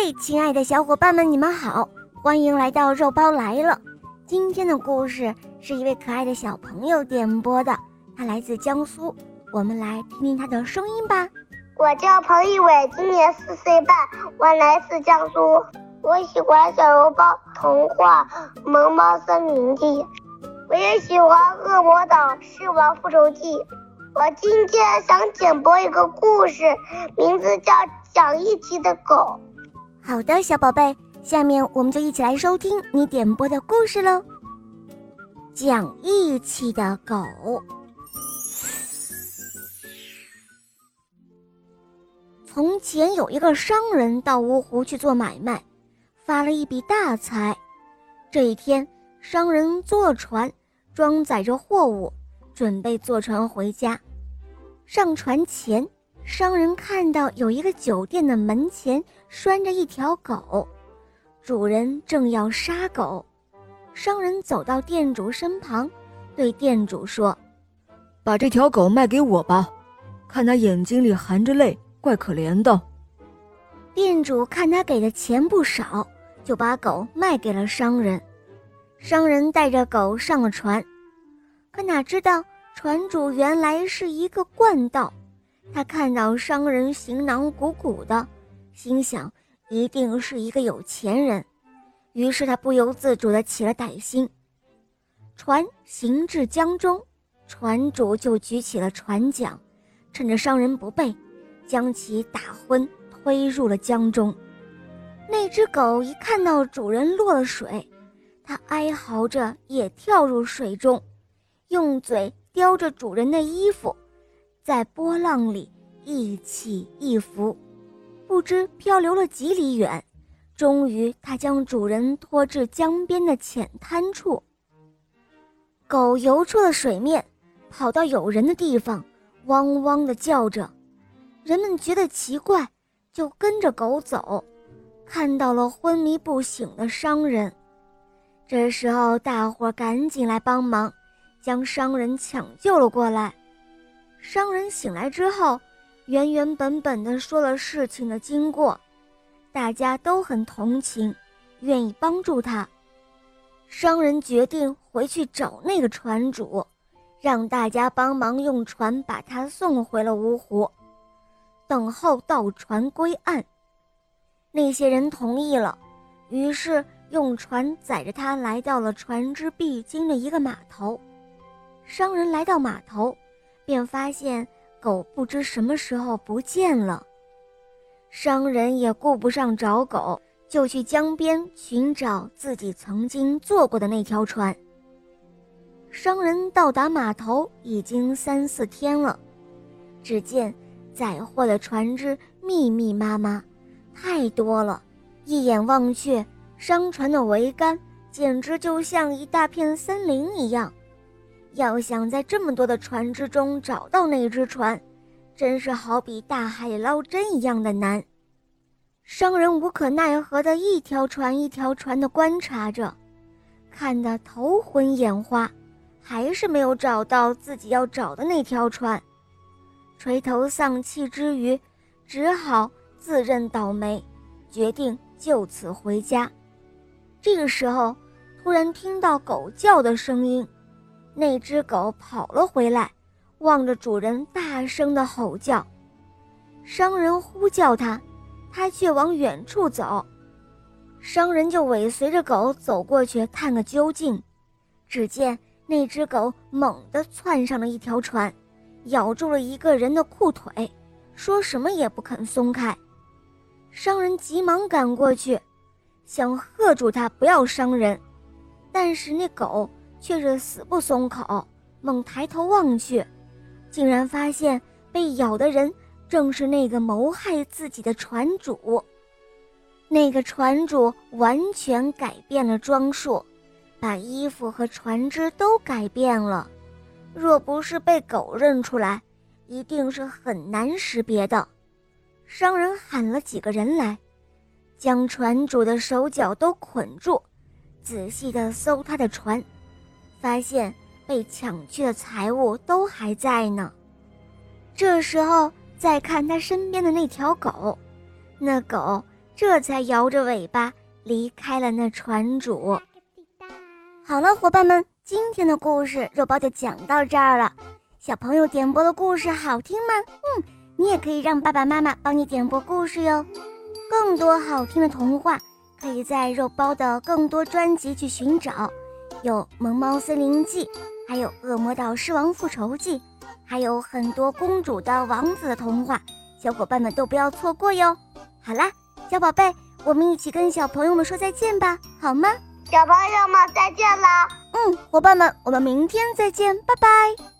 嘿，亲爱的小伙伴们，你们好，欢迎来到肉包来了。今天的故事是一位可爱的小朋友点播的，他来自江苏，我们来听听他的声音吧。我叫彭一伟，今年四岁半，我来自江苏。我喜欢小肉包童话《萌猫森林记》，我也喜欢《恶魔岛狮王复仇记》。我今天想点播一个故事，名字叫《讲义气的狗》。好的，小宝贝，下面我们就一起来收听你点播的故事喽。讲义气的狗。从前有一个商人到芜湖去做买卖，发了一笔大财。这一天，商人坐船，装载着货物，准备坐船回家。上船前。商人看到有一个酒店的门前拴着一条狗，主人正要杀狗。商人走到店主身旁，对店主说：“把这条狗卖给我吧，看它眼睛里含着泪，怪可怜的。”店主看他给的钱不少，就把狗卖给了商人。商人带着狗上了船，可哪知道船主原来是一个惯盗。他看到商人行囊鼓鼓的，心想一定是一个有钱人，于是他不由自主地起了歹心。船行至江中，船主就举起了船桨，趁着商人不备，将其打昏，推入了江中。那只狗一看到主人落了水，它哀嚎着也跳入水中，用嘴叼着主人的衣服。在波浪里一起一伏，不知漂流了几里远，终于它将主人拖至江边的浅滩处。狗游出了水面，跑到有人的地方，汪汪地叫着。人们觉得奇怪，就跟着狗走，看到了昏迷不醒的商人。这时候，大伙赶紧来帮忙，将商人抢救了过来。商人醒来之后，原原本本的说了事情的经过，大家都很同情，愿意帮助他。商人决定回去找那个船主，让大家帮忙用船把他送回了芜湖，等候到船归岸。那些人同意了，于是用船载着他来到了船只必经的一个码头。商人来到码头。便发现狗不知什么时候不见了，商人也顾不上找狗，就去江边寻找自己曾经坐过的那条船。商人到达码头已经三四天了，只见载货的船只密密麻麻，太多了，一眼望去，商船的桅杆简直就像一大片森林一样。要想在这么多的船只中找到那只船，真是好比大海捞针一样的难。商人无可奈何的一条船一条船的观察着，看得头昏眼花，还是没有找到自己要找的那条船。垂头丧气之余，只好自认倒霉，决定就此回家。这个时候，突然听到狗叫的声音。那只狗跑了回来，望着主人大声的吼叫。商人呼叫它，它却往远处走。商人就尾随着狗走过去探个究竟。只见那只狗猛地窜上了一条船，咬住了一个人的裤腿，说什么也不肯松开。商人急忙赶过去，想喝住它不要伤人，但是那狗。却是死不松口，猛抬头望去，竟然发现被咬的人正是那个谋害自己的船主。那个船主完全改变了装束，把衣服和船只都改变了。若不是被狗认出来，一定是很难识别的。商人喊了几个人来，将船主的手脚都捆住，仔细地搜他的船。发现被抢去的财物都还在呢。这时候再看他身边的那条狗，那狗这才摇着尾巴离开了那船主。好了，伙伴们，今天的故事肉包就讲到这儿了。小朋友点播的故事好听吗？嗯，你也可以让爸爸妈妈帮你点播故事哟。更多好听的童话，可以在肉包的更多专辑去寻找，有《萌猫森林记》，还有《恶魔岛狮王复仇记》，还有很多公主的、王子的童话，小伙伴们都不要错过哟。好啦，小宝贝，我们一起跟小朋友们说再见吧，好吗？小朋友们再见啦！嗯，伙伴们，我们明天再见，拜拜。